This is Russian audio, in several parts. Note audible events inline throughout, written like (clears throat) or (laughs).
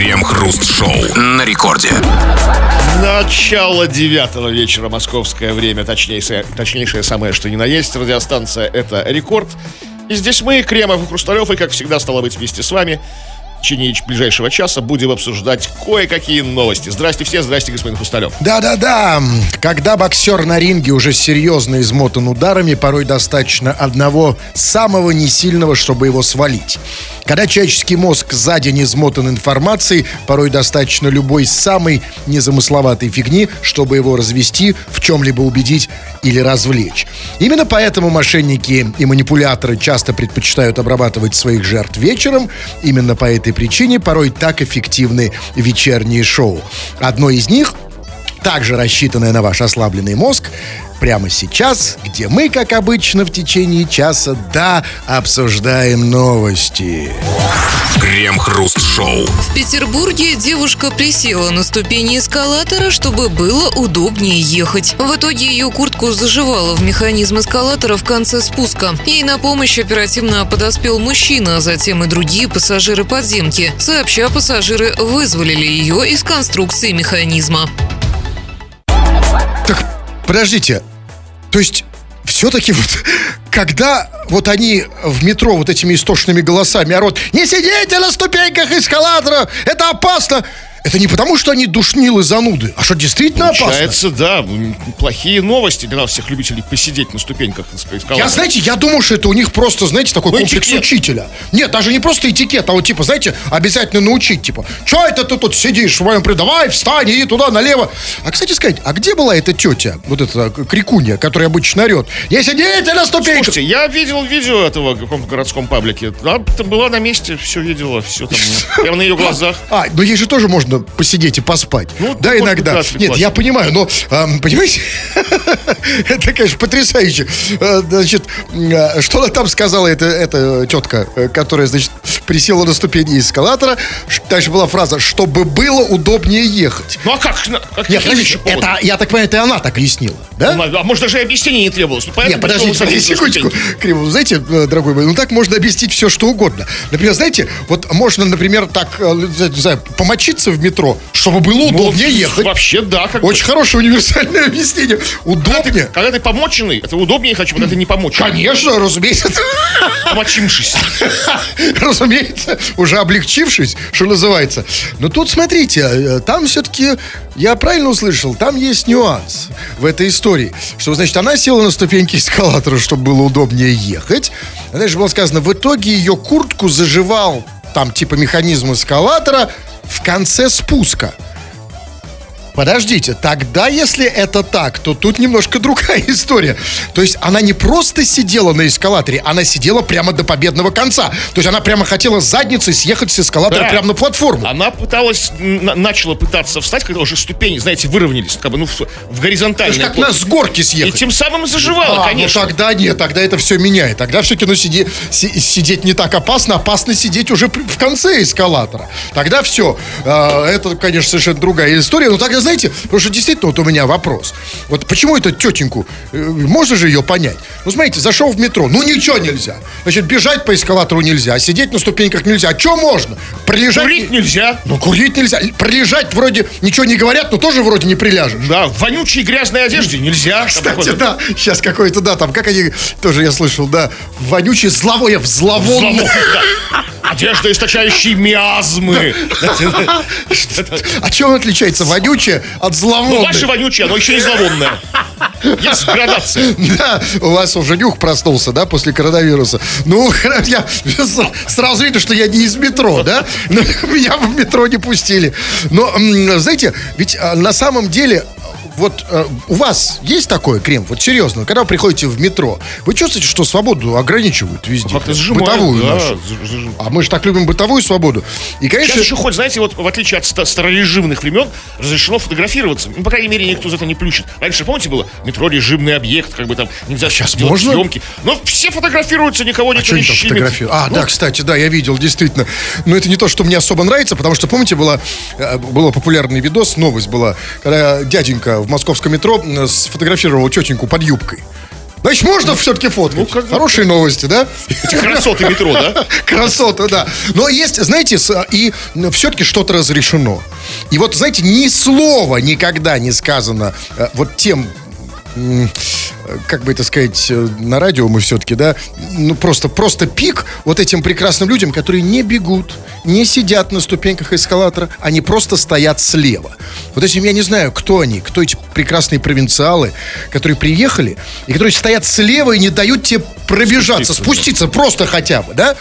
Крем-хруст-шоу на рекорде. Начало девятого вечера московское время, точнейшее, точнейшее самое, что ни на есть. Радиостанция «Это рекорд». И здесь мы, Кремов и Хрусталев, и, как всегда, стало быть, вместе с вами в течение ближайшего часа будем обсуждать кое-какие новости. Здрасте все, здрасте, господин Хрусталев. Да-да-да, когда боксер на ринге уже серьезно измотан ударами, порой достаточно одного самого несильного, чтобы его свалить. Когда человеческий мозг за день измотан информацией, порой достаточно любой самой незамысловатой фигни, чтобы его развести, в чем-либо убедить или развлечь. Именно поэтому мошенники и манипуляторы часто предпочитают обрабатывать своих жертв вечером. Именно по этой причине порой так эффективны вечерние шоу. Одно из них также рассчитанное на ваш ослабленный мозг, прямо сейчас, где мы, как обычно, в течение часа, да, обсуждаем новости. Крем-хруст-шоу. В Петербурге девушка присела на ступени эскалатора, чтобы было удобнее ехать. В итоге ее куртку заживала в механизм эскалатора в конце спуска. Ей на помощь оперативно подоспел мужчина, а затем и другие пассажиры подземки. Сообща, пассажиры вызволили ее из конструкции механизма. Так, подождите, то есть все-таки вот когда вот они в метро вот этими истошными голосами орут «Не сидите на ступеньках эскалатора! Это опасно!» Это не потому, что они душнилы зануды, а что действительно Получается, опасно. да, плохие новости для всех любителей посидеть на ступеньках эскалатора. Я, знаете, я думаю, что это у них просто, знаете, такой ну, комплекс этикет. учителя. Нет, даже не просто этикет, а вот типа, знаете, обязательно научить, типа, что это ты тут сидишь в моем давай, встань, и туда, налево. А, кстати сказать, а где была эта тетя, вот эта крикунья, которая обычно орет? Не сидите на ступеньках! Слушайте, я видел видео этого в каком-то городском паблике. Она была на месте, все видела, все там, прямо на ее глазах. А, ну ей же тоже можно можно посидеть и поспать. Ну, да, иногда. Нет, я понимаю, но, э, понимаете, (laughs) это, конечно, потрясающе. Э, значит, э, что она там сказала, эта, эта тетка, э, которая, значит, присела на ступени эскалатора. Дальше была фраза, чтобы было удобнее ехать. Ну, а как? как Нет, подождите, это, я так понимаю, это она так объяснила, да? Ну, а может, даже и объяснение не требовалось. Ну, Нет, подождите, подождите секундочку. Криво, знаете, дорогой мой, ну так можно объяснить все, что угодно. Например, знаете, вот можно, например, так, не знаю, помочиться в метро, чтобы было ну, удобнее ну, ехать. Вообще, да. Как Очень бы. хорошее универсальное (laughs) объяснение. Удобнее. Когда ты, когда ты помоченный, это удобнее хочу, когда ты не помоченный. Конечно, разумеется. Помочившись. (laughs) Разумеется, уже облегчившись, что называется. Но тут, смотрите, э, там все-таки, я правильно услышал, там есть нюанс в этой истории. Что, значит, она села на ступеньки эскалатора, чтобы было удобнее ехать. Дальше было сказано, в итоге ее куртку заживал там типа механизм эскалатора в конце спуска. Подождите, тогда, если это так, то тут немножко другая (laughs) история. То есть она не просто сидела на эскалаторе, она сидела прямо до победного конца. То есть она прямо хотела задницей съехать с эскалатора да. прямо на платформу. Она пыталась, начала пытаться встать, когда уже ступени, знаете, выровнялись, как бы, ну, в, в горизонтальной. То есть как на с горки съехать. И тем самым заживала, а, ну конечно. Ну тогда нет, тогда это все меняет. Тогда все-таки, ну, сиди, си, сидеть не так опасно, опасно сидеть уже в конце эскалатора. Тогда все. Э, это, конечно, совершенно другая история. Но тогда знаете, потому что действительно вот у меня вопрос. Вот почему эту тетеньку, э, можно же ее понять? Ну, смотрите, зашел в метро, ну ничего нельзя. Значит, бежать по эскалатору нельзя, сидеть на ступеньках нельзя. А что можно? Прилежать... Курить нельзя. Ну, курить нельзя. Прилежать вроде ничего не говорят, но тоже вроде не приляжешь. Да, в вонючей грязной одежде нельзя. Кстати, да, сейчас какой-то, да, там, как они, тоже я слышал, да, вонючий зловое, взловонное. (laughs) Одежда, источающая миазмы. А чем он отличается? Вонючее от зловонной? Ну, ваше вонючее, оно еще и зловонное. Есть градация. Да, у вас уже нюх проснулся, да, после коронавируса. Ну, (laughs) я сразу видно, что я не из метро, да? Но (laughs) меня в метро не пустили. Но, знаете, ведь а, на самом деле вот э, у вас есть такое, Крем, вот серьезно, когда вы приходите в метро, вы чувствуете, что свободу ограничивают везде? Как-то зажимают, бытовую да, нашу. А мы же так любим бытовую свободу. И, конечно... Сейчас еще хоть, знаете, вот в отличие от старорежимных времен, разрешено фотографироваться. Ну, по крайней мере, никто за это не плющит. Раньше, помните, было метро режимный объект, как бы там нельзя сейчас делать можно? съемки. Но все фотографируются, никого а не щемит. А, ну, да, кстати, да, я видел, действительно. Но это не то, что мне особо нравится, потому что, помните, была, э, был популярный видос, новость была, когда дяденька в московском метро сфотографировал тетеньку под юбкой. Значит, можно все-таки фоткать. Ну, как бы- Хорошие новости, да? Красоты метро, да? (laughs) Красота, да. Но есть, знаете, с- и все-таки что-то разрешено. И вот, знаете, ни слова никогда не сказано э, вот тем как бы это сказать, э, на радио мы все-таки, да, ну просто, просто пик вот этим прекрасным людям, которые не бегут, не сидят на ступеньках эскалатора, они просто стоят слева. Вот этим я не знаю, кто они, кто эти прекрасные провинциалы, которые приехали и которые стоят слева и не дают тебе пробежаться, Спуститься, спуститься просто хотя бы, да?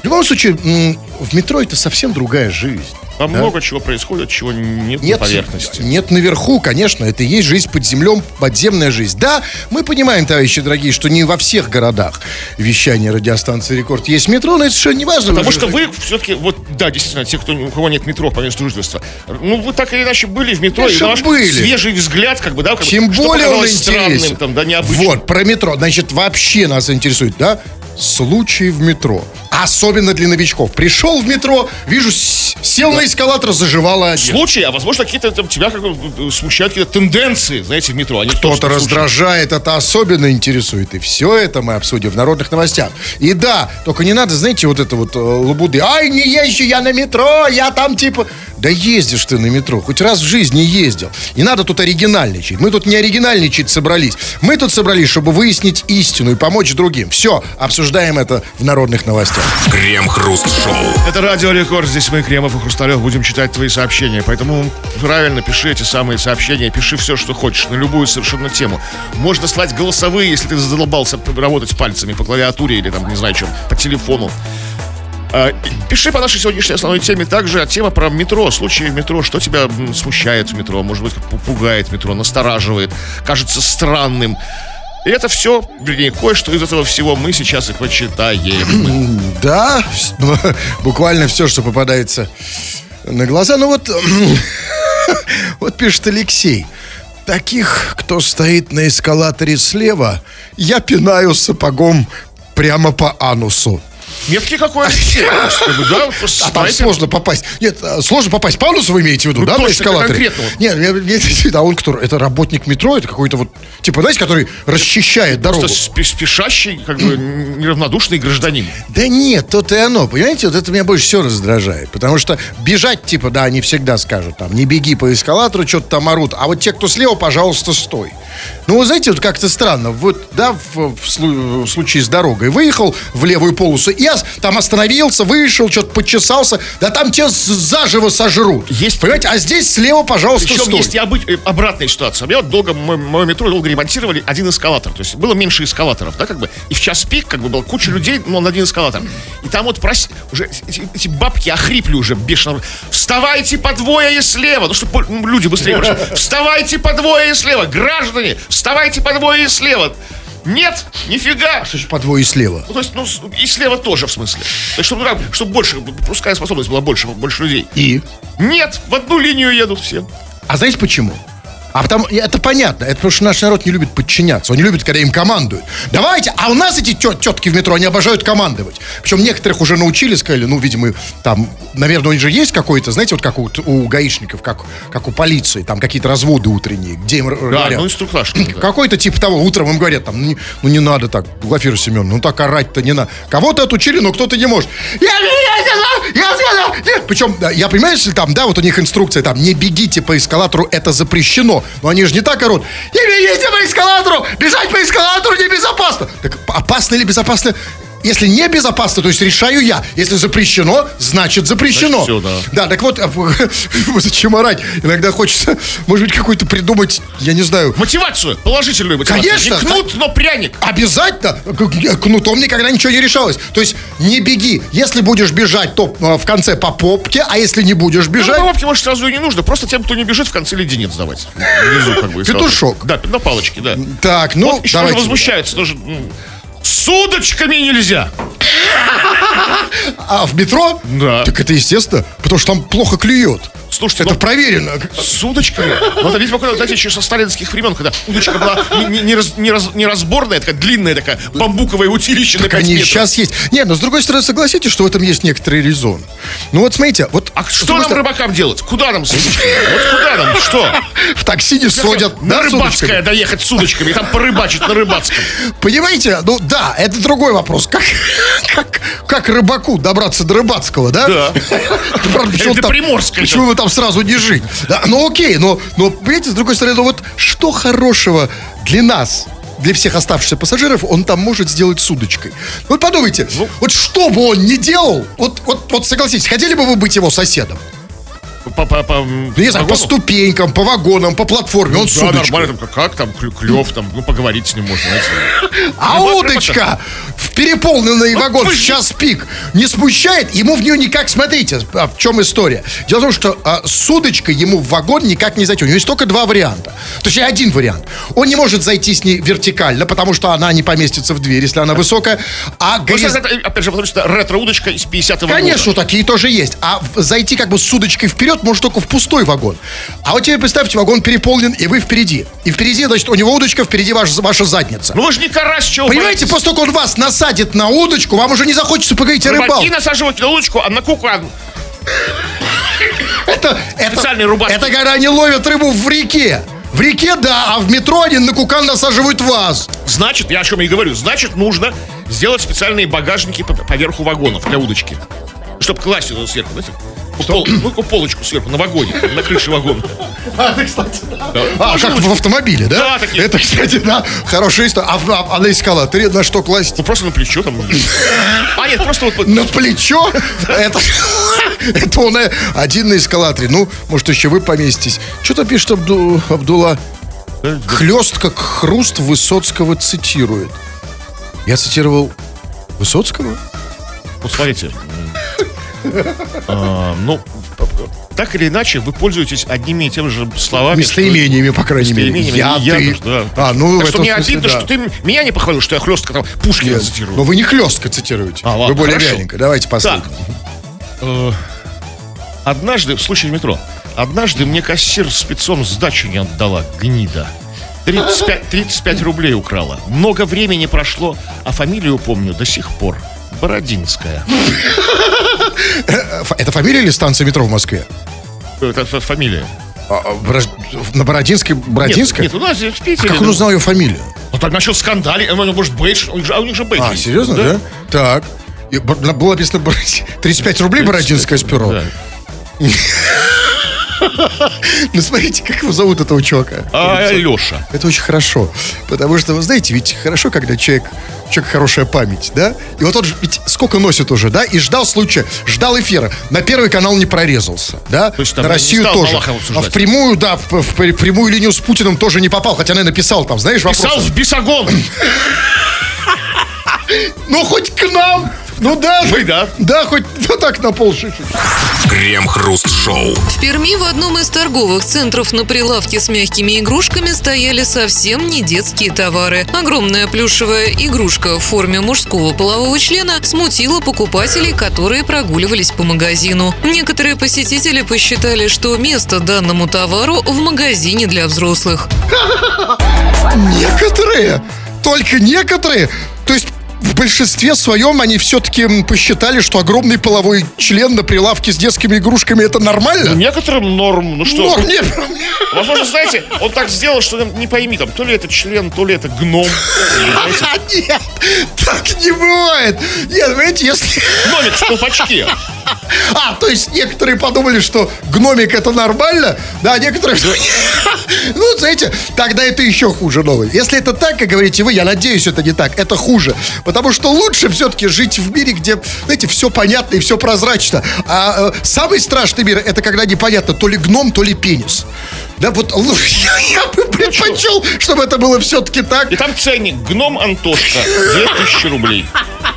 В любом случае, в метро это совсем другая жизнь. Там много чего происходит, чего нет, Нет, на поверхности. нет наверху, конечно, это и есть жизнь под землей, подземная жизнь. Да, мы понимаем, товарищи дорогие, что не во всех городах вещания радиостанции «Рекорд» есть метро, но это совершенно не важно. Потому же- что вы все-таки, вот, да, действительно, те, кто, у кого нет метро по месту жительства, ну, вы так или иначе были в метро, и Конечно, на ваш были. свежий взгляд, как бы, да, как бы, Тем что более он показалось странным, интересен. там, да, необычным. Вот, про метро. Значит, вообще нас интересует, да? Случаи в метро. Особенно для новичков. Пришел в метро, вижу, сел на эскалатор, заживала одежда. Случаи, а возможно, какие-то там тебя как бы э, смущают какие-то тенденции, знаете, в метро. Тоже Кто-то раздражает, это особенно интересует. И все это мы обсудим в народных новостях. И да, только не надо, знаете, вот это вот э, лабуды. Ай, не езжу я на метро, я там типа... Да ездишь ты на метро, хоть раз в жизни ездил. Не надо тут оригинальничать. Мы тут не оригинальничать собрались. Мы тут собрались, чтобы выяснить истину и помочь другим. Все, обсуждаем это в народных новостях. Крем-хруст-шоу. Это Радио Рекорд, здесь мы, Кремов и Хрусталев, будем читать твои сообщения. Поэтому правильно пиши эти самые сообщения, пиши все, что хочешь, на любую совершенно тему. Можно слать голосовые, если ты задолбался работать пальцами по клавиатуре или там, не знаю, чем, по телефону. А, Пиши по нашей сегодняшней основной теме также а тема про метро, случаи в метро, что тебя смущает в метро, может быть, пугает метро, настораживает, кажется странным. И это все, вернее, кое-что из этого всего мы сейчас и почитаем. Да, вс- (laughs) буквально все, что попадается на глаза. Ну вот, (clears throat) вот пишет Алексей. Таких, кто стоит на эскалаторе слева, я пинаю сапогом прямо по анусу. Меткий какой Алексей, да, А там снайпер. сложно попасть. Нет, сложно попасть по анусу, вы имеете в виду, Ну, да, на эскалаторе? Нет, нет, а он кто? Это работник метро, это какой-то вот, типа, знаете, который расчищает дорогу. Просто спе- спешащий, как бы неравнодушный гражданин. Да нет, то и оно. Понимаете, вот это меня больше всего раздражает. Потому что бежать, типа, да, они всегда скажут, там, не беги по эскалатору, что-то там орут. А вот те, кто слева, пожалуйста, стой. Ну, вы знаете, вот как-то странно. Вот, да, в, в в случае с дорогой. Выехал в левую полосу, и я там остановился, вышел, что-то почесался. Да там тебя заживо сожрут. Есть- Понимаете, а здесь слева, пожалуйста, Причем стой. есть и обы- э, обратная ситуация. У меня вот долго, мое, мое метро долго ремонтировали один эскалатор. То есть было меньше эскалаторов, да, как бы. И в час пик, как бы, была куча людей, но на один эскалатор. И там вот прос... уже эти, эти бабки охрипли уже бешено. Вставайте по двое и слева. Ну, чтобы люди быстрее прошли. Вставайте по двое и слева. Граждане, вставайте по двое и слева. Нет, нифига. Что ж по двое слева? Ну, то есть, ну, и слева тоже, в смысле. То есть, чтобы, там- чтобы больше, пропускная способность была больше, больше людей. И? Нет, в одну линию едут все. А знаете почему? А потому, и это понятно, это потому что наш народ не любит подчиняться, он не любит, когда им командуют. Давайте, а у нас эти тет, тетки в метро, они обожают командовать. Причем некоторых уже научили, сказали, ну, видимо, там, наверное, у них же есть какой-то, знаете, вот как у, у гаишников, как, как у полиции, там какие-то разводы утренние, где им Да, говорят. ну инструктаж. да. Какой-то типа того, утром им говорят, там, ну не, надо так, Глафира Семеновна, ну так орать-то не надо. Кого-то отучили, но кто-то не может. Я, я сказал, я сказал, нет. Причем, я понимаю, если там, да, вот у них инструкция, там, не бегите по эскалатору, это запрещено. Но они же не так орут. Не бегите по эскалатору, бежать по эскалатору небезопасно. Так опасно или безопасно? Если не безопасно, то есть решаю я. Если запрещено, значит запрещено. Значит, всё, Да, так (laughs) вот, зачем орать? Иногда хочется, может быть, какой-то придумать, я не знаю, Мотивацию, положительную мотивацию. Конечно, Не кнут, но пряник. Обязательно. Кнутом никогда ничего не решалось. То есть не беги. Если будешь бежать, то э, в конце по попке, а если не будешь бежать... Ну, бабки, может, сразу и не нужно. Просто тем, кто не бежит, в конце леденец давать. Внизу, как бы. Петушок. Да, на палочке, да. Так, ну, вот еще давайте. возмущаются. Тоже, с удочками нельзя. А в метро? Да. Так это естественно, потому что там плохо клюет. Слушайте, Это ну, проверено. с удочками. Ну, это, видимо, какое-то, знаете, еще со сталинских времен, когда удочка была не, не- не раз- не раз- не разборная, такая длинная такая, бамбуковое утилище на Так 5 они метров. сейчас есть. Нет, но с другой стороны, согласитесь, что в этом есть некоторый резон. Ну вот смотрите, вот... А что нам рыбакам делать? Куда нам с удочками? Вот куда нам? Что? (laughs) В такси не сводят, На рыбацкое доехать с удочками, и там порыбачить на рыбацком. Понимаете, ну да, это другой вопрос. Как, (laughs) как, как рыбаку добраться до рыбацкого, да? Да. (laughs) Правда, почему Это там-. Почему вы там сразу не жить? Да, ну окей, но, но, понимаете, с другой стороны, ну вот что хорошего для нас, для всех оставшихся пассажиров, он там может сделать с удочкой. Вот подумайте, Ну. вот что бы он ни делал, вот, вот, вот согласитесь, хотели бы вы быть его соседом? По, по, по, Ну, не знаю, по ступенькам, по вагонам, по платформе, он с Да, удочкой. нормально, там, как, там, клев, там, ну, поговорить с ним можно, знаете. (laughs) А удочка в переполненный вагон вы в час пик не смущает, ему в нее никак, смотрите, а в чем история. Дело в том, что а, с удочкой ему в вагон никак не зайти. У него есть только два варианта. Точнее, один вариант. Он не может зайти с ней вертикально, потому что она не поместится в дверь, если она высокая. А Ну, это, опять же, потому что ретро-удочка из 50-го Конечно, года. такие тоже есть. А зайти как бы с удочкой вперед может только в пустой вагон. А вот теперь представьте, вагон переполнен, и вы впереди. И впереди, значит, у него удочка, впереди ваш, ваша задница. Ну вы же не карась, чего Понимаете, после того, как он вас насадит на удочку, вам уже не захочется поговорить о Рыбаки рыбалке. насаживают на удочку, а на кукан. Это, это, Специальные рубашки. это когда они ловят рыбу в реке. В реке, да, а в метро они на кукан насаживают вас. Значит, я о чем и говорю, значит, нужно сделать специальные багажники по- поверху вагонов для удочки. Чтобы класть ее сверху, знаете? Пол, ну, полочку сверху на вагоне, на крыше вагона. А, кстати, да. А, как в автомобиле, да? Да, такие. Это, кстати, да, хорошая история. А, а- а на эскалаторе на что класть? Ну, просто на плечо там. А, нет, просто вот... вот- На плечо? Это, это он э, один на эскалаторе. Ну, может, еще вы поместитесь. Что-то пишет Абду, Абдулла. Хлест, как хруст Высоцкого цитирует. Я цитировал Высоцкого? Вот смотрите. А, Ну, так или иначе, вы пользуетесь одними и теми же словами. Местоимениями, по крайней мере. Я, Я ты. да. А, ну, Так что мне смысле, обидно, да. что ты меня не похвалил, что я хлестко там Пушкина Нет, цитирую. Но вы не хлестко цитируете. А, ладно, вы более хорошо. вяленько. Давайте последний. Э, Однажды, в случае метро, однажды мне кассир спецом сдачу не отдала, гнида. 35, 35 рублей украла. Много времени прошло, а фамилию помню до сих пор. Бородинская. Э, ф- Это фамилия или станция метро в Москве? Это фамилия. А, а, Борож- На Бородинской? Бородинская? Нет, нет, у нас в Питере. Как он узнал ее фамилию? Ну, так насчет скандали. Ну, может, бейдж. У них же, а у них же бейдж. А, серьезно, да? Так. И Было написано Бород- (laughs) 35 рублей Бородинское с перо. Да. (laughs) Ну, смотрите, как его зовут этого чувака. А, Леша. Это очень хорошо. Потому что, вы знаете, ведь хорошо, когда человек, человека хорошая память, да? И вот он же ведь сколько носит уже, да? И ждал случая, ждал эфира. На первый канал не прорезался, да? То есть там на Россию тоже. А в прямую, да, в, в при- прямую линию с Путиным тоже не попал. Хотя, наверное, писал там, знаешь, вопрос. Писал в бесогон. Ну, хоть к нам! Ну да, Вы, да. да, хоть ну, так на полшиши. Крем-хруст-шоу. В Перми в одном из торговых центров на прилавке с мягкими игрушками стояли совсем не детские товары. Огромная плюшевая игрушка в форме мужского полового члена смутила покупателей, которые прогуливались по магазину. Некоторые посетители посчитали, что место данному товару в магазине для взрослых. Некоторые, только некоторые. То есть в большинстве своем они все-таки посчитали, что огромный половой член на прилавке с детскими игрушками это нормально? Некоторым норм. Ну что? Норм, нет. Возможно, знаете, он так сделал, что там не пойми, там, то ли это член, то ли это гном. Знаете, (laughs) нет, так не бывает. Нет, понимаете, если... Гномик в колпачке. А, то есть некоторые подумали, что гномик это нормально, да, а некоторые... Ну, знаете, тогда это еще хуже новый. Если это так, как говорите вы, я надеюсь, это не так, это хуже. Потому что лучше все-таки жить в мире, где, знаете, все понятно и все прозрачно. А э, самый страшный мир, это когда непонятно, то ли гном, то ли пенис. Да, вот лучше, (laughs) я, я бы предпочел, чтобы это было все-таки так. И там ценник. Гном Антошка. 2000 рублей.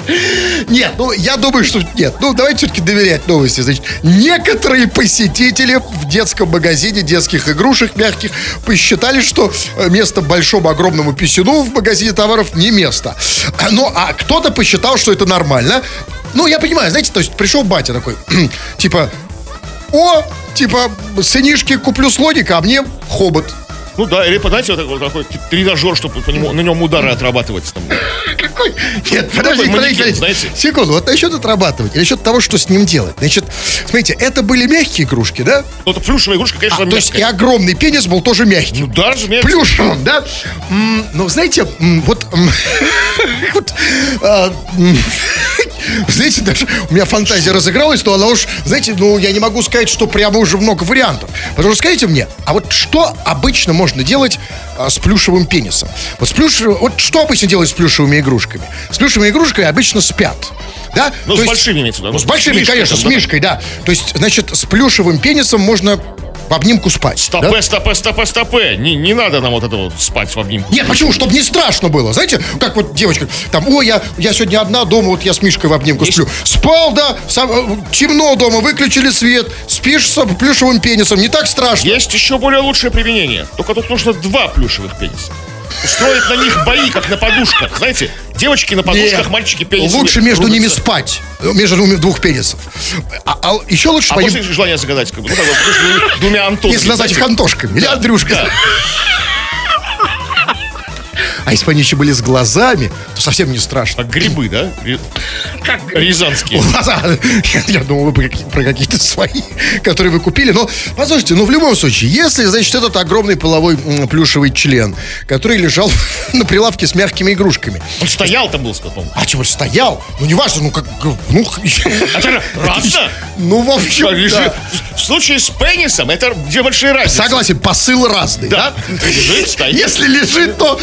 (laughs) Нет, ну я думаю, что нет. Ну давайте все-таки доверять новости. Значит, некоторые посетители в детском магазине детских игрушек мягких посчитали, что э, место большому огромному писюну в магазине товаров не место. А, Ну, а кто-то посчитал, что это нормально. ну, я понимаю, знаете, то есть пришел батя такой, (clears throat) типа, о, типа, сынишки куплю слоника, а мне хобот. Ну да, или, знаете, вот такой, такой тренажер, чтобы по нему, на нем удары отрабатывать. Там. Какой? Нет, подождите, манекен, подождите, знаете? Секунду, вот насчет отрабатывать, насчет того, что с ним делать. Значит, смотрите, это были мягкие игрушки, да? Ну, это плюшевая игрушка, конечно, А, то есть и мягкая. огромный пенис был тоже мягкий. Ну да, разумеется. Плюшевым, да? М, Ну, знаете, м, вот... м, (laughs) вот, а, (laughs) Знаете, даже у меня фантазия разыгралась, но она уж, знаете, ну, я не могу сказать, что прямо уже много вариантов. Потому что скажите мне, а вот что обычно можно делать а, с плюшевым пенисом? Вот с плюшевым, вот что обычно делают с плюшевыми игрушками? С плюшевыми игрушками обычно спят. Да? Ну, То с есть- большими имеется в виду. Ну, с Ну, большими, мишкой конечно, там, с да. мишкой, да. То есть, значит, с плюшевым пенисом можно в обнимку спать. Стопе, да? стопе, стопе, стопе. Не, не надо нам вот это вот спать в обнимку. Нет, почему? Чтобы не страшно было. Знаете, как вот девочка, там, ой, я, я сегодня одна дома, вот я с Мишкой в обнимку Есть- сплю. Спал, да, сам- э, темно дома, выключили свет, спишь с плюшевым пенисом, не так страшно. Есть еще более лучшее применение. Только тут нужно два плюшевых пениса. Устроить на них бои, как на подушках. Знаете, девочки на подушках, Нет. мальчики пенисами Лучше между рубятся. ними спать. Между двух- пенисов. А, а еще лучше А по ним- после желание загадать, как бы, ну, как бы, между двумя Антонами. если назвать их. Антошками. Или Андрюшка. Да. А если бы они еще были с глазами, то совсем не страшно. Как грибы, да? Ри- Рязанские. (laughs) Я, думал, вы про какие- про какие-то свои, которые вы купили. Но, послушайте, ну, в любом случае, если, значит, этот огромный половой плюшевый член, который лежал (laughs) на прилавке с мягкими игрушками, Он стоял там был, по-моему. а чего стоял? Ну, неважно, ну, как... Ну, А это (laughs) разно? ну в общем, да. В случае с пенисом это две большие разницы. Согласен, посыл разный, да? Да. Лежит, стоит. Если лежит, то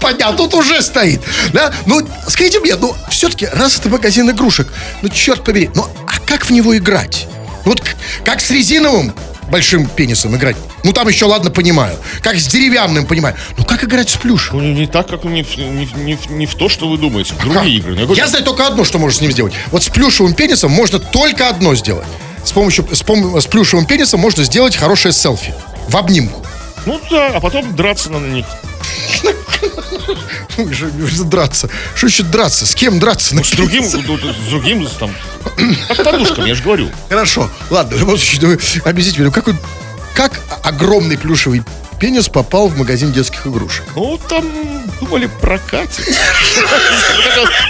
понятно, тут уже стоит. Да? Ну, скажите мне, ну, все-таки, раз это магазин игрушек, ну, черт побери, ну, а как в него играть? Вот как с резиновым большим пенисом играть? Ну, там еще, ладно, понимаю. Как с деревянным, понимаю. Ну, как играть с плюшем? Ну, не, так, как не, в- не, не, не в то, что вы думаете. В другие игры. Ну, Я Я знаю только одно, что можно с ним сделать. Вот с плюшевым пенисом можно только одно сделать. С помощью с, пом- с плюшевым пенисом можно сделать хорошее селфи в обнимку. Ну да, а потом драться надо на них. Драться. Что еще драться? С кем драться? С другим, с другим, там, как подушками, я же говорю. Хорошо, ладно, в любом случае, объясните мне, как, как огромный плюшевый пенис попал в магазин детских игрушек? Ну, там думали прокатит.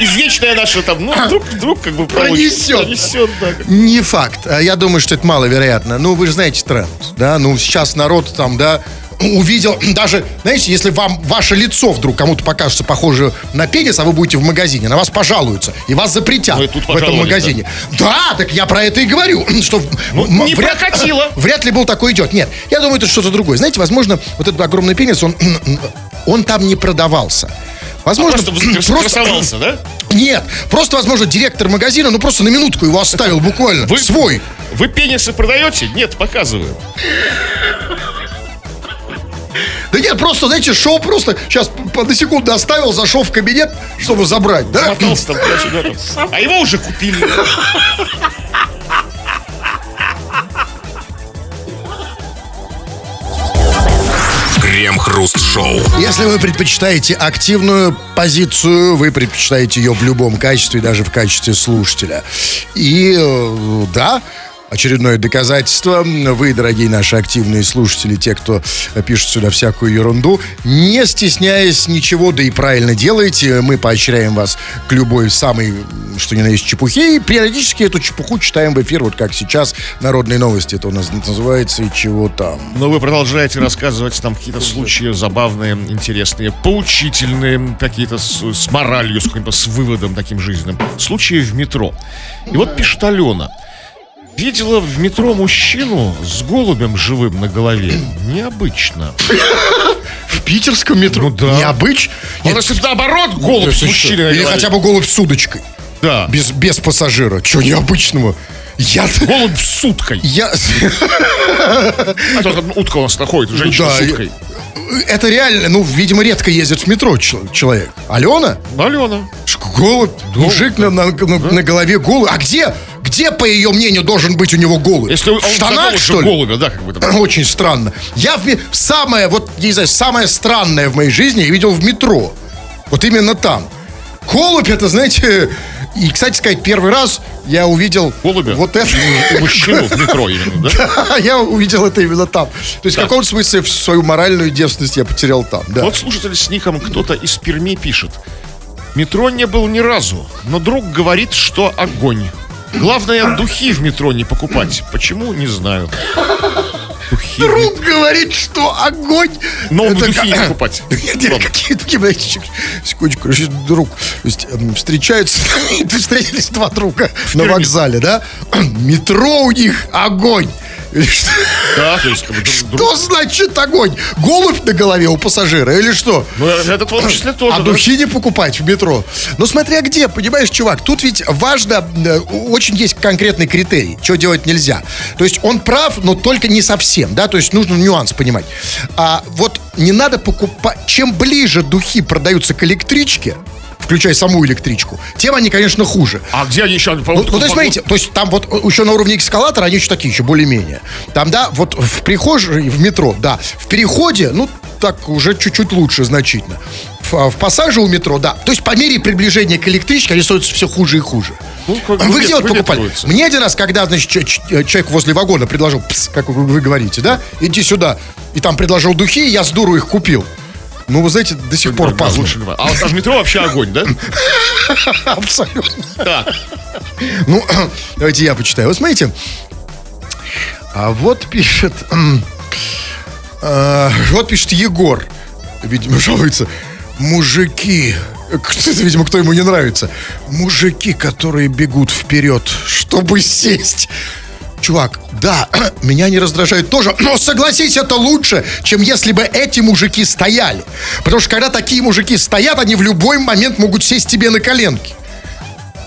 Извечная наша там, ну, вдруг, вдруг как бы. Пронесет. Пронесет, да. Не факт. А Я думаю, что это маловероятно. Ну, вы же знаете тренд, да? Ну, сейчас народ там, да, увидел, (clears throat) даже, знаете, если вам ваше лицо вдруг кому-то покажется похоже на пенис, а вы будете в магазине, на вас пожалуются, и вас запретят Ну, в этом магазине. Да. так я про это и говорю, (clears throat) что Ну, не вряд- прокатило. (clears throat) Вряд ли был такой идет. Нет, я думаю, это что-то другое. Знаете, возможно, вот этот огромный пенис, он, он там не продавался. Возможно, А Просто красовался, да? Нет, просто, возможно, директор магазина, ну просто на минутку его оставил буквально. Вы- Свой. Вы пенисы продаете? Нет, показываю. Да нет, просто, знаете, шел просто, сейчас по- на секунду оставил, зашел в кабинет, чтобы забрать, да? Мотался там там. А его уже купили. Крем-хруст-шоу. Если вы предпочитаете активную позицию, вы предпочитаете ее в любом качестве, даже в качестве слушателя. И э, да, очередное доказательство. Вы, дорогие наши активные слушатели, те, кто пишет сюда всякую ерунду, не стесняясь ничего, да и правильно делаете. Мы поощряем вас к любой самой, что ни на есть, чепухе. И периодически эту чепуху читаем в эфир, вот как сейчас. Народные новости это у нас называется, и чего там. Но вы продолжаете рассказывать там какие-то случаи забавные, интересные, поучительные, какие-то с, с моралью, с с выводом таким жизненным. Случаи в метро. И вот пишет Алена. Видела в метро мужчину с голубем живым на голове. Необычно. В питерском метро? Ну да. Необычно. Он, если наоборот, голубь с мужчиной Или хотя бы голубь с удочкой. Да. Без, без пассажира. Чего необычного? Я... (laughs) Голубь с уткой. Я... А (laughs) то там утка у нас находит, женщина Да, с уткой. Это реально, ну, видимо, редко ездит в метро чел- человек. Алена? Алена. Ш- Голубь, мужик на, на- на- на голове голубь. А где, где, по ее мнению, должен быть у него голубь? Если он в штанах, что ли? голубя, да, как бы там. (clears throat) Очень странно. Я в самое, вот, не знаю, самое странное в моей жизни я видел в метро. Вот именно там. Голубь, это, знаете, И, кстати сказать, первый раз я увидел Голубя? вот это. Мужчину в метро именно, (laughs) да? Я увидел это именно там. То есть в каком смысле свою моральную девственность я потерял там, да. Вот слушатель с ником кто-то из Перми пишет. Метро не был ни разу, но друг говорит, что огонь. Главное, духи в метро не покупать. Почему, не знаю. Духи. Друг говорит, что огонь. Но Это духи не покупать. Нет, какие духи, секундочку, друг, то есть эм, встречаются, (laughs) встретились два друга на вокзале, да? (coughs) Метро у них огонь. Или что? Да, то есть, Что значит огонь? Голубь на голове у пассажира или что? Ну, этот в том числе тоже. А духи не покупать в метро. Ну, смотря где, понимаешь, чувак, тут ведь важно, э, очень есть конкретный критерий, что делать нельзя. То есть он прав, но только не совсем, да, то есть нужно нюанс понимать. А вот не надо покупать, чем ближе духи продаются к электричке, включая саму электричку, тем они, конечно, хуже. А где они еще? Ну, ну, то есть, смотрите, то есть там вот еще на уровне эскалатора они еще такие, еще более-менее. Там, да, вот в прихожей, в метро, да. В переходе, ну, так уже чуть-чуть лучше значительно. В, а, в пассаже у метро, да. То есть по мере приближения к электричке они становятся все хуже и хуже. Ну, как Вы где вот покупали? Мне один раз, когда, значит, э, человек возле вагона предложил, «Пс», как вы, вы говорите, да, иди сюда, и там предложил духи, и я с дуру их купил. Ну, вы знаете, до сих пор Да, пазл. лучше. А вот а в метро вообще огонь, да? (laughs) Абсолютно. Так. Ну, (clears throat) давайте я почитаю. Вот смотрите. А вот пишет... э, (clears throat) вот пишет Егор. Видимо, жалуется. Мужики. Кто-то, (laughs) видимо, кто ему не нравится. Мужики, которые бегут вперед, чтобы сесть. Чувак, да, (clears throat) меня не раздражает тоже, (clears throat) но согласись, это лучше, чем если бы эти мужики стояли. Потому что когда такие мужики стоят, они в любой момент могут сесть тебе на коленки.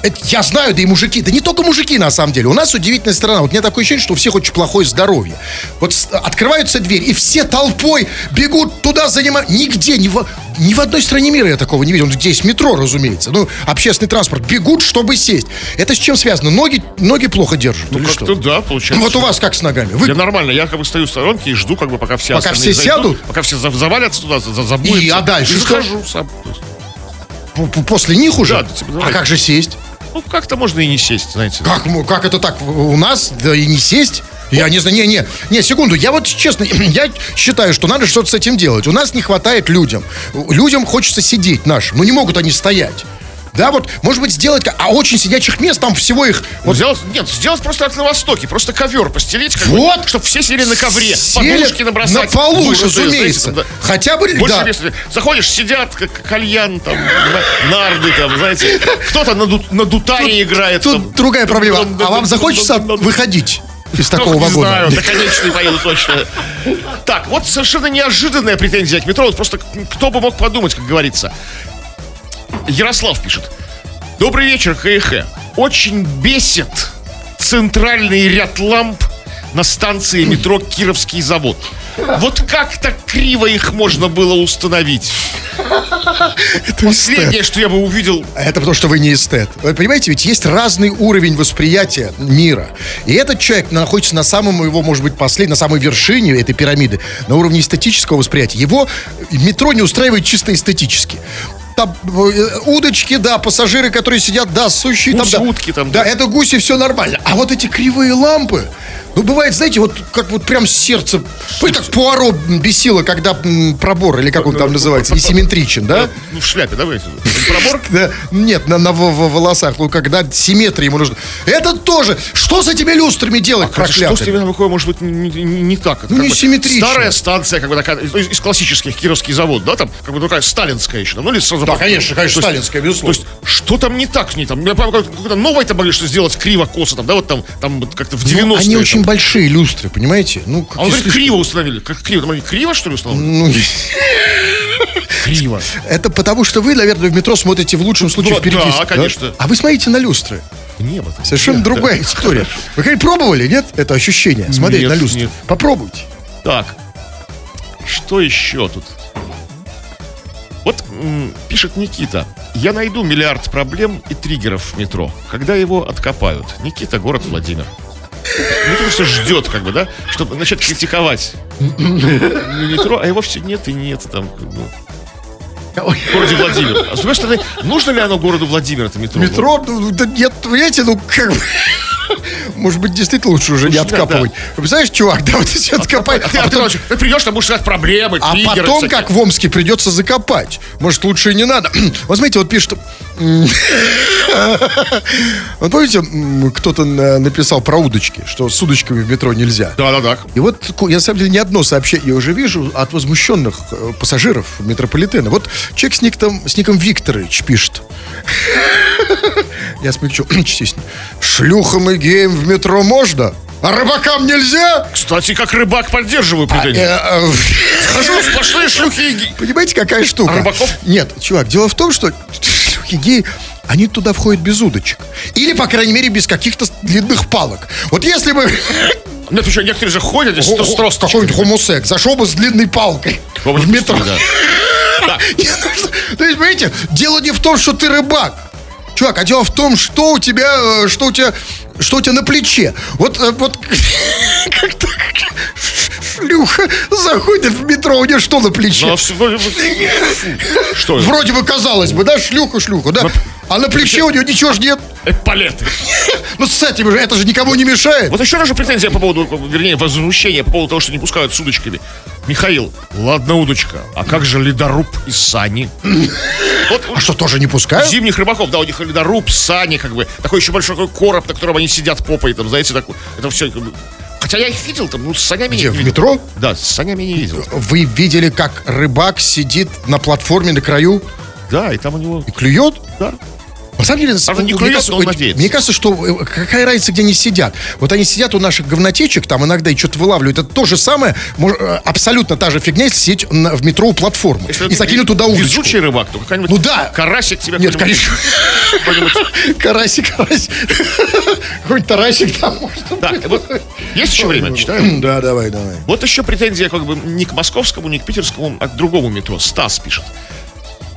Это я знаю, да и мужики, да не только мужики на самом деле. У нас удивительная сторона. Вот у меня такое ощущение, что у всех очень плохое здоровье. Вот с- открываются двери, и все толпой бегут туда занимать. Нигде, ни в, ни в одной стране мира я такого не видел. Ну, Где есть метро, разумеется. Ну, общественный транспорт. Бегут, чтобы сесть. Это с чем связано? Ноги, ноги плохо держат. Ну, или как-то да, получается. Вот у вас как с ногами? Вы Я нормально, я как бы стою в сторонке и жду, как бы пока все Пока все зайдут, сядут? пока все за- завалятся туда, за- за- забудутся. И, а дальше И захожу сам. После них уже? Да, типа, а как же сесть? Ну, как-то можно и не сесть, знаете. Как, как это так? У нас да и не сесть? Я не знаю, не, не, не, секунду, я вот честно, (clears throat) я считаю, что надо что-то с этим делать. У нас не хватает людям. Людям хочется сидеть нашим, но не могут они стоять. Да, вот, может быть, сделать, а очень сидячих мест, там всего их, Вот сделать, нет, сделать просто как на Востоке, просто ковер постелить, как Вот. чтобы все сели на ковре, Сели подушки набросать. на полу, вышитые, разумеется. знаете, там, да. Хотя бы, Больше да. места. Заходишь, сидят, как кальян, там, на- нарды, там, знаете. Кто-то на, ду- на дутаре играет. Тут там. другая проблема. А вам захочется выходить из такого Ох, не вагона? знаю, до конечной поеду точно. Так, вот совершенно неожиданная претензия к метро. Вот просто кто бы мог подумать, как говорится. Ярослав пишет. Добрый вечер, ХХ. Очень бесит центральный ряд ламп на станции метро Кировский завод. Вот как так криво их можно было установить? Последнее, что я бы увидел, А Это потому, что вы не эстет. Вы понимаете, ведь есть разный уровень восприятия мира. И этот человек находится на самом его, может быть, последнем, на самой вершине этой пирамиды, на уровне эстетического восприятия. Его метро не устраивает чисто эстетически. Там э, удочки, да, пассажиры, которые сидят, да, сущие там, Гуси, да. утки там, Да, да. это гуси, все нормально. А вот эти кривые лампы, ну, бывает, знаете, вот как вот прям сердце, ну, как Пуаро бесило, когда м, пробор, или как он там называется, несимметричен, да? ну, в шляпе, давайте. Пробор (laughs) Да, нет, на, на в- в- волосах, ну когда симметрия ему нужна. Это тоже. Что с этими люстрами делать, Хотя Что с тебе такое может быть не, не- не так? Это Ну, как не бы симметрично. Старая станция, как бы такая, из, из классических Кировский завод, да, там, как бы такая сталинская еще. Ну, или сразу Да, конечно, конечно, то есть- сталинская, безусловно. То есть, что там не так с ней? Там, я помню, как- какое-то новое там могли что сделать криво, косо, там, да, вот там, там вот как-то в 90-е. Ну, они там. очень большие люстры, понимаете? Ну, как А он говорит, слишком- криво установили. Как криво? Там криво, что ли, установили? Ну, Криво. это потому, что вы, наверное, в метро смотрите в лучшем случае Да, впереди. да, конечно. А вы смотрите на люстры. Небо. Совершенно Нет, другая да. история. Вы когда пробовали, нет? Это ощущение. Смотреть Нет, на люстры. нет. Попробуйте. Так, что еще тут? Вот пишет Никита. Я найду миллиард проблем и триггеров в метро, когда его откопают. Никита, город Владимир. Никита все ждет, как бы, да, чтобы начать критиковать метро, а его все нет и нет там. как бы. в городе Владимир. А с другой стороны, нужно ли оно городу Владимир, это метро? Метро, ну, да нет, понимаете, ну, как бы... Может быть, действительно лучше уже не не откапывать. Представляешь, чувак, (laughs) да, вот если откопать, А потом- ты придешь, там будешь искать проблемы, а триггеры потом, всякие. как в Омске, придется закопать. Может, лучше и не надо. (clears throat) Вот смотрите, вот пишет... м, (laughs) Вот помните, м, кто-то на- написал про удочки, что с удочками в метро нельзя. Да-да-да. И вот ку- я, на самом деле, ни одно сообщение уже вижу от возмущенных э, пассажиров метрополитена. Вот человек с ником, с ником Викторович пишет. (laughs) Я смягчу, честно. Шлюхам и геям в метро можно, а рыбакам нельзя? Кстати, как рыбак поддерживаю Э, претензии. э, (laughs) Хожу сплошные шлюхи Понимаете, какая штука? А рыбаков? Нет, чувак, дело в том, что шлюхи геи, они туда входят без удочек. Или, по крайней мере, без каких-то длинных палок. Вот если бы (laughs) Нет, что, некоторые же ходят здесь с тросточкой. какой-нибудь хомусек зашел бы с длинной палкой в метро. Да. (laughs) Ну То есть, понимаете, дело не в том, что ты рыбак. Чувак, а дело в том, что у тебя, э, что у тебя, что у тебя на плече. Вот, э, вот (laughs) как-то шлюха заходит в метро, у нее что на плече? Ну, а. Что? Вроде бы казалось бы, да, шлюха, шлюха, да? А на плече у нее ничего ж нет. Эполеты. Ну, с этим же, это же никому не мешает. Вот еще раз же претензия по поводу, вернее, возмущение по поводу того, что не пускают с удочками. Михаил, ладно удочка, а как же ледоруб и сани? Вот А что, тоже не пускают? зимних рыбаков, да, у них ледоруб, сани, как бы, такой еще большой такой короб, на котором они сидят попой, там, знаете, такой, это все, как бы, хотя я их видел, там, ну, с санями Где, не в видел. метро? Да, с санями не видел. Вы видели, как рыбак сидит на платформе на краю Да, и там у него, и клюет? да. Самом деле, Правда, не мне клюет, кажется, он надеется. мне кажется, что э, какая разница, где они сидят. Вот они сидят у наших говнотечек, там иногда и что-то вылавливают. Это то же самое, э, абсолютно та же фигня, если сидеть на- в метро у платформы Если и закинуть туда удочку. Везучий рыбак, то какая-нибудь Ну да. карасик тебе Нет, какой-нибудь- конечно. какой-нибудь (laughs) Карасик, карасик. (laughs) Какой-нибудь тарасик там можно. Вот есть еще время, читаю. Да, давай, давай. Вот еще претензия как бы не к московскому, не к питерскому, а к другому метро. Стас пишет.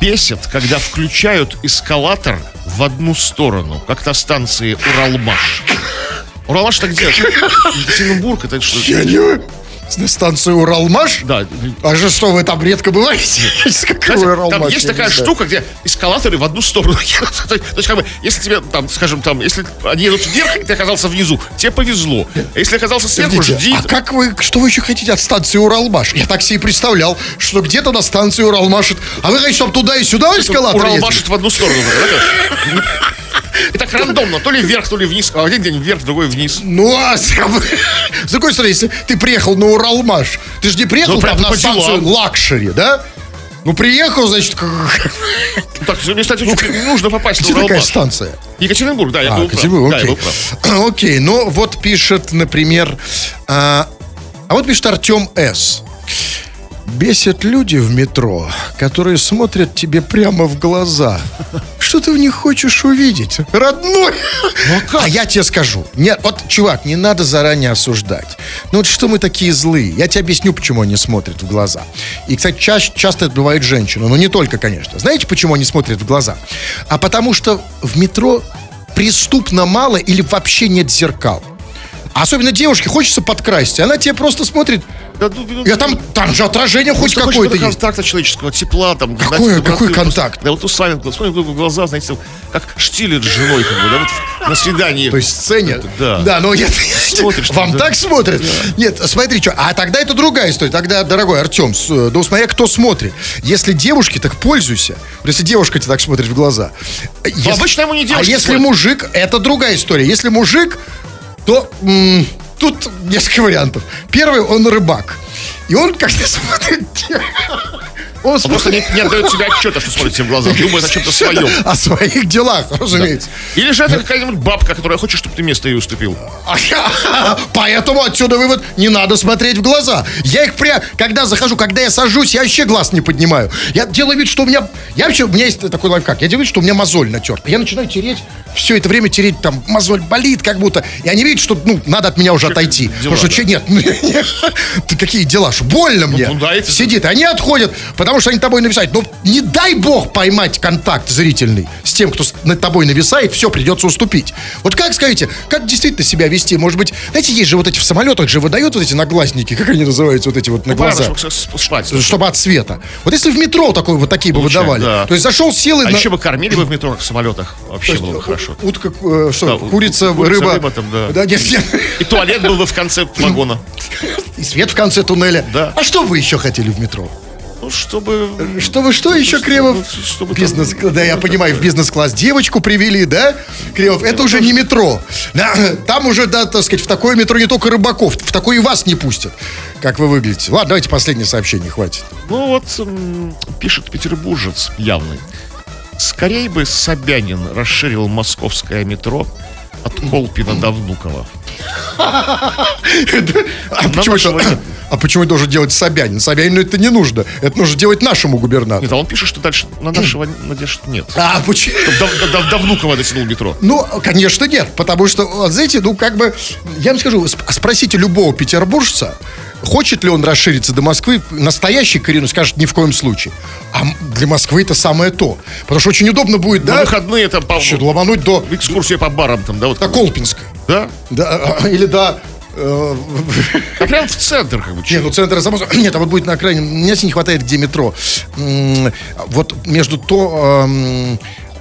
Бесит, когда включают эскалатор в одну сторону, как на станции Уралмаш. Уралмаш-то где? Екатеринбург, это что? Я не... На станцию Уралмаш? Да. А же что, вы там редко бываете? Там есть такая штука, где эскалаторы в одну сторону (laughs) едут. То есть, как бы, если тебе, там, скажем, там, если они едут вверх, и ты оказался внизу, тебе повезло. А если оказался сверху, жди. А как вы, что вы еще хотите от станции Уралмаш? Я так себе представлял, что где-то на станции Уралмаш. А вы чтобы туда и сюда эскалатор? Уралмашит в одну сторону. И так рандомно, то ли вверх, то ли вниз. А один день вверх, другой вниз. Ну, а с с другой стороны, если ты приехал на Уралмаш, ты же не приехал Ну, там прям на по станцию делам. лакшери, да? Ну, приехал, значит, как- Ну, Так, мне, кстати, очень нужно попасть где на такая Уралмаш. станция? Екатеринбург, да, я А, был прав. Екатеринбург, Да, я окей. был прав. (clears throat) Окей, ну вот пишет, например, а, а вот пишет Артем С. Бесят люди в метро, которые смотрят тебе прямо в глаза. Что ты в них хочешь увидеть? Родной! а, я тебе скажу. Нет, вот, чувак, не надо заранее осуждать. Ну вот что мы такие злые? Я тебе объясню, почему они смотрят в глаза. И, кстати, ча- часто это бывает женщины, но не только, конечно. Знаете, почему они смотрят в глаза? А потому что в метро преступно мало или вообще нет зеркал. Особенно девушке хочется подкрасить. Она тебе просто смотрит. Да, ну, ну, Я там, там же отражение хоть какое-то есть. контакта человеческого, тепла там. Какой- знаете, какой контакт? Да вот у с вами, смотрим в глаза, знаете, там, как штилет с женой, как бы, да, вот на свидании. То есть сцене. Да. Да, но нет. Смотришь, Вам да. так смотрят? Нет, смотри, что. А тогда это другая история. Тогда, дорогой Артем, с- э, да смотря кто смотрит. Если девушки, так пользуйся. Если девушка тебе так смотрит в глаза. Если- обычно ему не А девушки если смотрят. мужик, это другая история. Если мужик, то м, тут несколько вариантов. Первый, он рыбак. И он как-то (laughs) смотрит... Он Он просто не, не отдает себе отчета, что смотрит себе в глаза. Думает о чем-то своем. О своих делах, разумеется. Или же это какая-нибудь бабка, которая хочет, чтобы ты место ей уступил. (laughs) Поэтому отсюда вывод, не надо смотреть в глаза. Я их прям, когда захожу, когда я сажусь, я вообще глаз не поднимаю. Я делаю вид, что у меня, я вообще, у меня есть такой лайфхак, я делаю вид, что у меня мозоль натерта. Я начинаю тереть, все это время тереть, там, мозоль болит как будто. И они видят, что, ну, надо от меня уже отойти. дела, Потому что, да. че, нет, (laughs) ты какие дела, что больно мне. ну да, Сидит, они отходят, потому потому что они тобой нависают. Но не дай бог поймать контакт зрительный с тем, кто над тобой нависает, все, придется уступить. Вот как, скажите, как действительно себя вести? Может быть, знаете, есть же вот эти в самолетах же выдают вот эти наглазники, как они называются, вот эти вот на глаза. Правильно, чтобы спать. Чтобы от света. Вот если в метро такой вот такие бы выдавали. да. То есть зашел, сел и... А на- еще бы кормили бы в метро, в самолетах. Вообще было бы хорошо. Утка, э, что, Да, курица, курица, рыба. рыба там, да. Да, нет, нет. И туалет был бы в конце вагона. (laughs) И свет в конце туннеля. Да. А что вы еще хотели в метро? Ну, чтобы... Что еще, Кремов? чтобы там- Бизнес, да, я понимаю, в бизнес-класс девочку привели, да? Кремов, это уже не метро. Да, Там уже, да, так сказать, в такое метро не только рыбаков, в такое и вас не пустят. Как вы выглядите. Ладно, давайте последнее сообщение, хватит. Ну вот, пишет петербуржец явный. Скорей бы Собянин расширил московское метро от Колпина до Внуково. А почему, это- а почему это должен делать Собянин? Собянину это не нужно. Это нужно делать нашему губернатору. Нет, а он пишет, что дальше на нашего надежд нет. А почему? До, до- до- Внуково дотянул метро. Ну, конечно, нет, потому что, знаете, ну, как бы, я вам скажу, сп- спросите любого петербуржца, хочет ли он расшириться до Москвы, настоящий коренной скажет ни в коем случае. А для Москвы это самое то. Потому что очень удобно будет, На да, выходные там по, еще ломануть до, экскурсия по барам там, да, вот. до Колпинска. Да? Да, а, или до... э, А прям в центр, как бы. Не, ну центр само собой- (clears throat) Нет, а вот будет на окраине. Мне не хватает, где метро. Вот между то...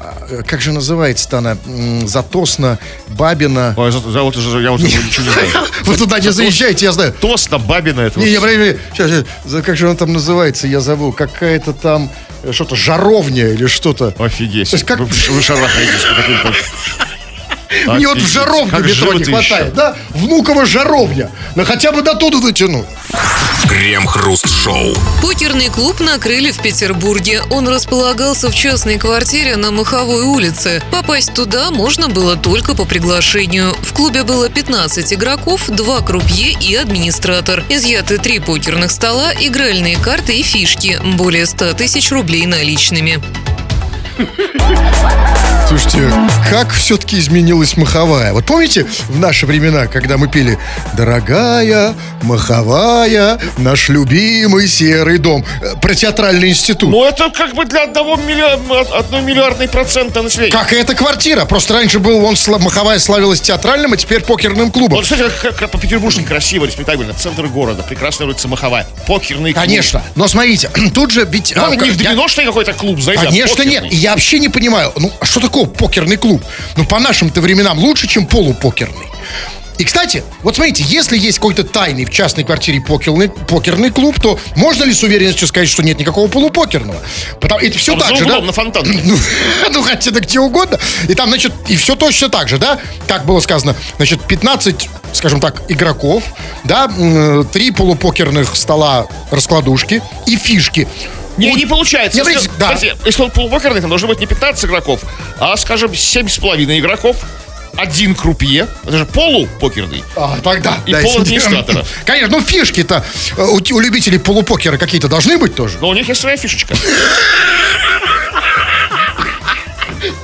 а, Как же называется-то она? Затосна, Бабина. Ой, за- за- вот уже- я уже ничего не знаю. (laughs) Вы туда не заезжаете, я знаю. Тост на Бабина это. Не, вот. не, подожди, сейчас, как же она там называется, я забыл. Какая-то там, э, что-то, жаровня или что-то. Офигеть. То есть как- Вы, вы шарахаетесь по каким-то... (laughs) Мне вот в жаровню метро не хватает, еще. да? Внуково жаровня. Но хотя бы до туда дотяну. Крем-хруст-шоу. Покерный клуб накрыли в Петербурге. Он располагался в частной квартире на Маховой улице. Попасть туда можно было только по приглашению. В клубе было 15 игроков, два крупье и администратор. Изъяты три покерных стола, игральные карты и фишки. Более 100 тысяч рублей наличными. Слушайте, как все-таки изменилась маховая? Вот помните в наши времена, когда мы пели «Дорогая маховая, наш любимый серый дом» э, про театральный институт? Ну, это как бы для одного миллиарда, одной миллиардной процента населения. Как и эта квартира. Просто раньше был он маховая славилась театральным, а теперь покерным клубом. Вот, кстати, как, как по-петербургски красиво, респектабельно. Центр города, прекрасная улица Маховая. Покерный клуб. Конечно. Но смотрите, (clears throat) тут же ведь... Ну, а, не в я- какой-то клуб, знаете, а Конечно нет. покерный. Я вообще не понимаю, ну а что такое покерный клуб? Ну по нашим-то временам лучше, чем полупокерный. И, кстати, вот смотрите, если есть какой-то тайный в частной квартире покерный, покерный клуб, то можно ли с уверенностью сказать, что нет никакого полупокерного? Потому, это все Там так же, да? углом на фонтанке. (laughs) Ну, ну, хотя так где угодно. И там, значит, и все точно так же, да? Как было сказано, значит, 15, скажем так, игроков, да, три полупокерных стола раскладушки и фишки. Не, не получается. Не, Если, да. смотрите, если он полупокерный, там должно быть не 15 игроков, а, скажем, 7,5 игроков, один крупье, это же полупокерный. А, тогда. И да, пол если- администратора. Конечно, ну фишки-то у, у любителей полупокера какие-то должны быть тоже. Но у них есть своя фишечка. (laughs)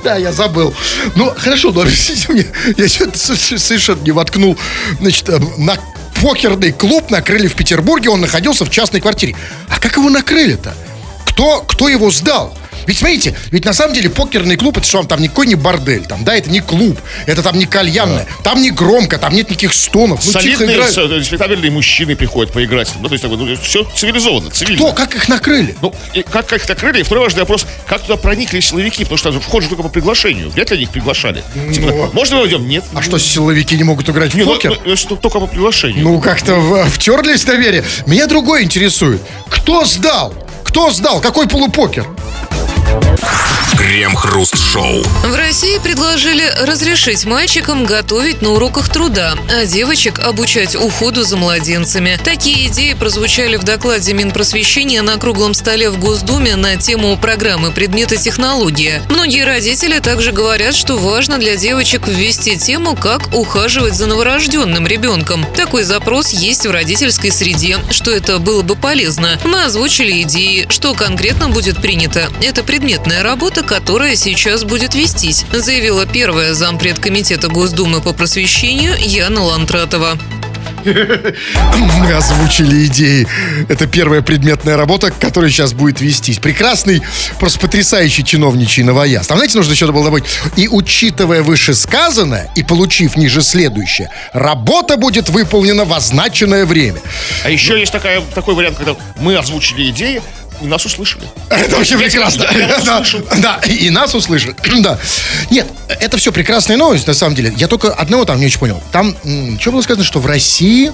Да, я забыл. Ну, хорошо, но (laughs) я совершенно не воткнул. Значит, э, на покерный клуб накрыли в Петербурге, он находился в частной квартире. А как его накрыли-то? Кто, кто его сдал? Ведь смотрите, ведь на самом деле покерный клуб, это что, там никакой не бордель, там, да, это не клуб, это там не кальянная, там не громко, там нет никаких стонов, ну, Солидные, с- респектабельные мужчины приходят поиграть. Ну, то есть, ну, все цивилизованно, цивильно. Кто, как их накрыли? Ну, и как, как их накрыли? И второй важный вопрос, как туда проникли силовики? Потому что вход же только по приглашению. Вряд ли они их приглашали. Типа, Ну. можно мы войдем? Нет. А что, силовики не могут играть в Не, ну, покер? ну, если только по приглашению. Ну, как-то в- втерлись доверие. Меня другое интересует. Кто сдал? Кто сдал? Какой полупокер? Крем-хруст-шоу. В России предложили разрешить мальчикам готовить на уроках труда, а девочек обучать уходу за младенцами. Такие идеи прозвучали в докладе Минпросвещения на круглом столе в Госдуме на тему программы предмета технология. Многие родители также говорят, что важно для девочек ввести тему, как ухаживать за новорожденным ребенком. Такой запрос есть в родительской среде, что это было бы полезно. Мы озвучили идеи, что конкретно будет принято. Это предметная работа, которая сейчас будет вестись, заявила первая зампред комитета Госдумы по просвещению Яна Лантратова. Мы (laughs) озвучили идеи. Это первая предметная работа, которая сейчас будет вестись. Прекрасный, просто потрясающий чиновничий новояз. Там, знаете, нужно еще было добавить. И учитывая вышесказанное, и получив ниже следующее, работа будет выполнена в означенное время. А еще есть такая, такой вариант, когда мы озвучили идеи, и нас услышали. (laughs) Это вообще прекрасно. Да, да, и нас услышат. (clears throat) Да. Нет, это все прекрасная новость, на самом деле. Я только одного там не очень понял. Там, что было сказано, что в России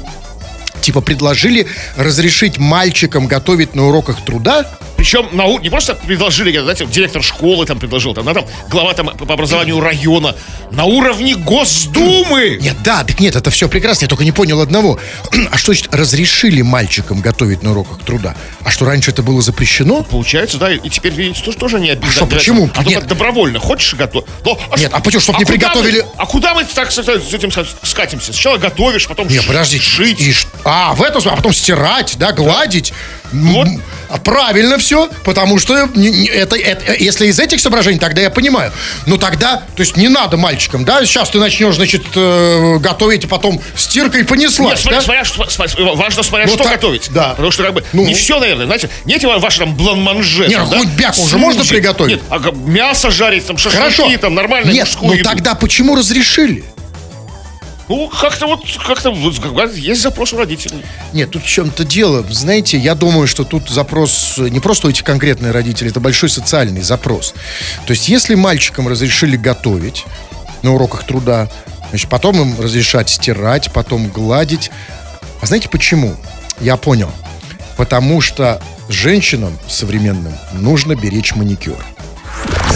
типа предложили разрешить мальчикам готовить на уроках труда. Причем на, у- не просто предложили, знаете, директор школы там предложил, там, да, там глава там по образованию района, на уровне Госдумы. Нет, да, так нет, это все прекрасно, я только не понял одного. (clears throat) А что значит разрешили мальчикам готовить на уроках труда? А что раньше это было запрещено? Получается, да, и теперь, видите, тоже, тоже не обязательно. что, почему? А Нет. добровольно. Хочешь готовить? Нет, а почему, чтоб не куда приготовили- мы- а куда мы так с, этим скатимся? Сначала готовишь, потом Не, ш- подожди. шить. И а, в смысле, а потом стирать, да, гладить. М, Вот. Правильно все, потому что это, это- если из этих соображений, тогда я понимаю. Но тогда, то есть не надо мальчикам, да, сейчас ты начнешь, значит, э, готовить, а потом стирка и понеслась, Нет, смотря, да? смотря что- см- важно смотря Ну, что так, готовить. да. Потому что как бы Ну. не все, наверное, знаете, не эти ваши там бланманже. Не, там, ну, да, хоть бяку уже можно приготовить? Нет, а мясо жарить, там шашлыки, Хорошо. там нормально. Нет, ну тогда почему разрешили? Ну, как-то вот, как-то есть запрос у родителей. Нет, тут в чем-то дело. Знаете, я думаю, что тут запрос э, не просто у этих конкретных родителей, это большой социальный запрос. То есть, если мальчикам разрешили готовить на уроках труда, значит, потом им разрешать стирать, потом гладить. А знаете почему? Я понял. Потому что женщинам современным нужно беречь маникюр.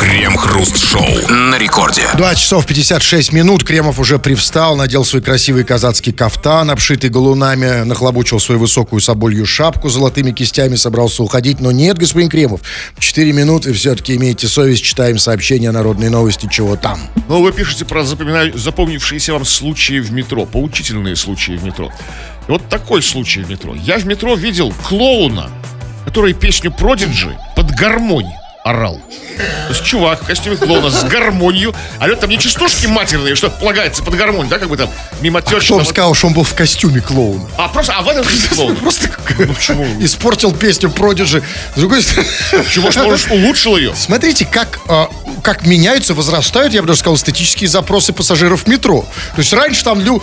Крем-хруст-шоу. На рекорде. 2 часов 56 минут. Кремов уже привстал, надел свой красивый казацкий кафтан, обшитый галунами, нахлобучил свою высокую соболью шапку с золотыми кистями, собрался уходить. Но нет, господин Кремов, 4 минуты, все-таки имейте совесть, читаем сообщения народной новости, чего там. Но вы пишете про запомина- запомнившиеся вам случаи в метро, поучительные случаи в метро. И вот такой случай в метро. Я в метро видел клоуна, который песню Продиджи под гармонь орал. То есть чувак в костюме клоуна с гармонью, а это там не частушки матерные, что полагается под гармонь, да, как бы там мимо тещи. Кто там вам вот- сказал, что он был в костюме клоуна? А просто, а в этом же клоун. (laughs) Просто Ну почему? испортил песню Продиджи. С другой стороны... Чего ж, может, улучшил ее? Смотрите, как, а, как меняются, возрастают, я бы даже сказал, эстетические запросы пассажиров метро. То есть раньше там, лю-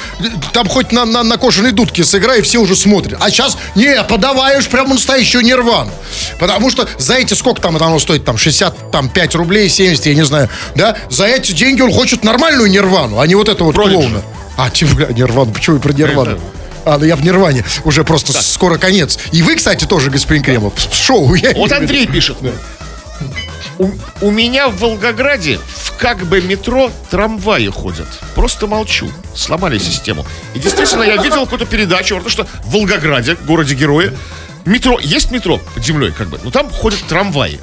там хоть на, на, на кожаной дудке сыграй, и все уже смотрят. А сейчас, не, подаваешь прямо настоящую нирвану. Потому что за эти, сколько там это оно стоит, там 65 рублей, 70, я не знаю, да, за эти деньги он хочет нормальную нирвану, а не вот это вот Продиджи. клоуна. А, типа, бля, нирвану, почему я про нирвану? А, ну я в Нирване, уже просто скоро конец. И вы, кстати, тоже, господин Кремов, в шоу. Я Вот. Андрей пишет. У, у меня в Волгограде в как бы метро трамваи ходят. Просто молчу. Сломали систему. И действительно, я видел какую-то передачу, потому что в Волгограде, городе героя, метро, есть метро под землей, как бы, но там ходят трамваи.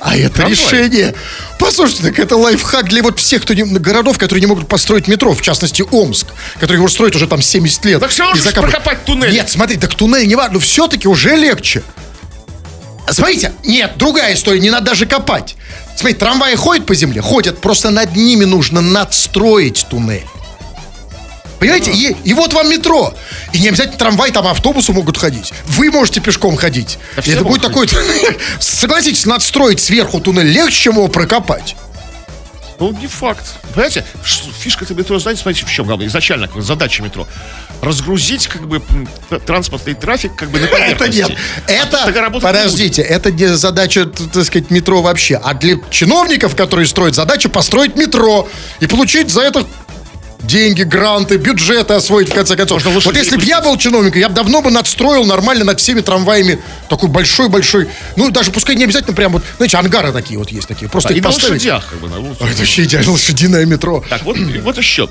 А это Трамвай. решение. Послушайте, так это лайфхак для вот всех кто не, городов, которые не могут построить метро, в частности Омск, который его строит уже там 70 лет. Так всё равно И же закапывает. прокопать туннель. Нет, смотри, так туннель не важно, но все-таки уже легче. Смотрите, нет, другая история, не надо даже копать. Смотрите, трамваи ходят по земле? Ходят, просто над ними нужно надстроить туннель. Понимаете? И, и вот вам метро. И не обязательно трамвай, там автобусы могут ходить. Вы можете пешком ходить. Да И это будет такой... (laughs) Согласитесь, надстроить сверху туннель легче, чем его прокопать. Ну, не факт. Понимаете, ш- фишка-то метро, знаете, смотрите, в чем главное? Изначально как задача метро. Разгрузить, как бы, транспортный трафик, как бы, на Это нет. Это, подождите, это не задача, так сказать, метро вообще. А для чиновников, которые строят задача, построить метро и получить за это деньги, гранты, бюджеты освоить, в конце концов. Можно Вот если бы я был чиновником, я бы давно бы надстроил нормально над всеми трамваями такой большой-большой, ну, даже пускай не обязательно прям вот, знаете, ангары такие вот есть такие, просто Да, и их на поставить. лошадях, как бы, на лошадях. Это вообще идеально лошадиное метро. Так, вот, вот еще.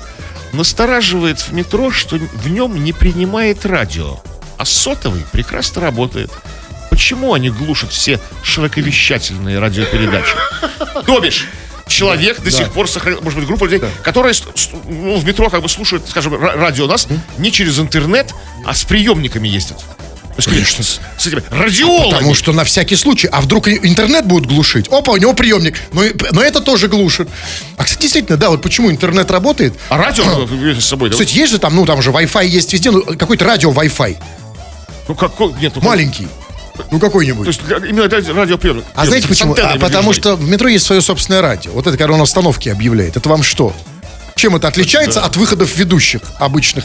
Настораживает в метро, что в нем не принимает радио, а сотовый прекрасно работает. Почему они глушат все широковещательные радиопередачи? То бишь, человек до сих пор сохранил, может быть, группа людей, которые ну, в метро как бы слушают, скажем, ра- радио нас не через интернет, а с приемниками ездят. Конечно. С, с этими радиолами. Потому что на всякий случай. А вдруг интернет будет глушить? Опа, у него приемник. Но, но это тоже глушит. А, кстати, действительно, да, вот почему интернет работает. А радио (clears throat) с собой, да? Кстати, есть же там, ну там же Wi-Fi есть везде, ну какой-то радио Wi-Fi. Ну какой? Нет, ну, Маленький. Ну какой-нибудь. То есть именно ради- радиоприемник. А знаете почему? А потому что в метро есть свое собственное радио. Вот это, когда он остановки объявляет. Это вам что? Чем это отличается от выходов ведущих обычных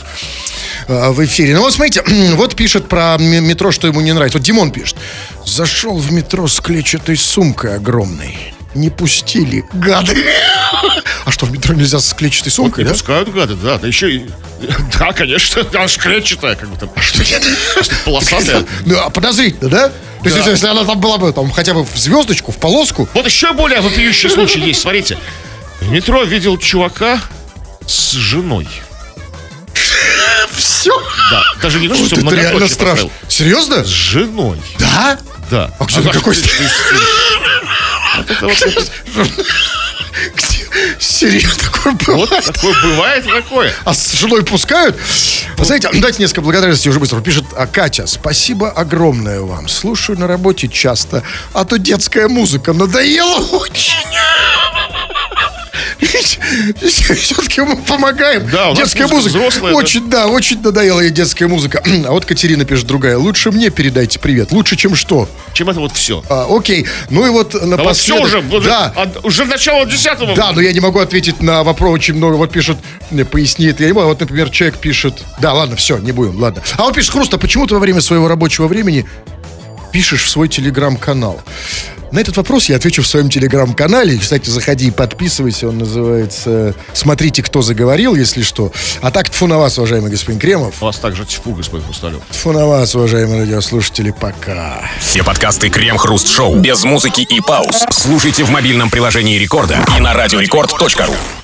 э, в эфире? Ну вот смотрите, (clears throat) вот пишет про метро, что ему не нравится. Вот Димон пишет. Зашел в метро с клетчатой сумкой огромной. Не пустили, гады. А что, в метро нельзя с клетчатой сумкой, да? пускают гады, да. Да еще и... Да, конечно, (laughs) аж клетчатая, как бы там. Что нет? Полосатая. (laughs) Ну, а подозрительно, да? То есть, если- она там была бы там хотя бы в звездочку, в полоску, Вот еще более вопиющий случай есть, смотрите. В метро видел чувака с женой. (laughs) все. Да, даже не то, что реально многоточие. Серьезно? С женой. Да? Да. А Она- какой- Серьезно, такое Вот бывает? такое бывает такое. А с женой пускают? Знаете, давайте несколько благодарностей уже быстро. Пишет а, Катя, спасибо огромное вам. Слушаю на работе часто, а то детская музыка надоела очень. Все-таки мы помогаем. Да, у детская музыка взрослая, да. очень, да. очень надоела ей детская музыка. (clears throat) А вот Катерина пишет другая. Лучше мне передайте привет. Лучше, чем что? Чем это вот все. А, окей. Ну и вот А вот все напоследок... уже, вот Да. от- уже начало десятого. Да, но я не могу ответить на вопрос очень много. Вот пишут, не, поясни это. Я не могу. Вот, например, человек пишет. Да, ладно, все, не будем, ладно. А он пишет, Хруст, а почему ты во время своего рабочего времени пишешь в свой телеграм-канал? На этот вопрос я отвечу в своем телеграм-канале. Кстати, заходи и подписывайся. Он называется «Смотрите, кто заговорил», если что. А так, тфу на вас, уважаемый господин Кремов. У вас также тьфу, господин Хрусталев. Тфу на вас, уважаемые радиослушатели. Пока. Все подкасты Крем-Хруст-Шоу без музыки и пауз. Слушайте в мобильном приложении Рекорда и на радиорекорд.ру.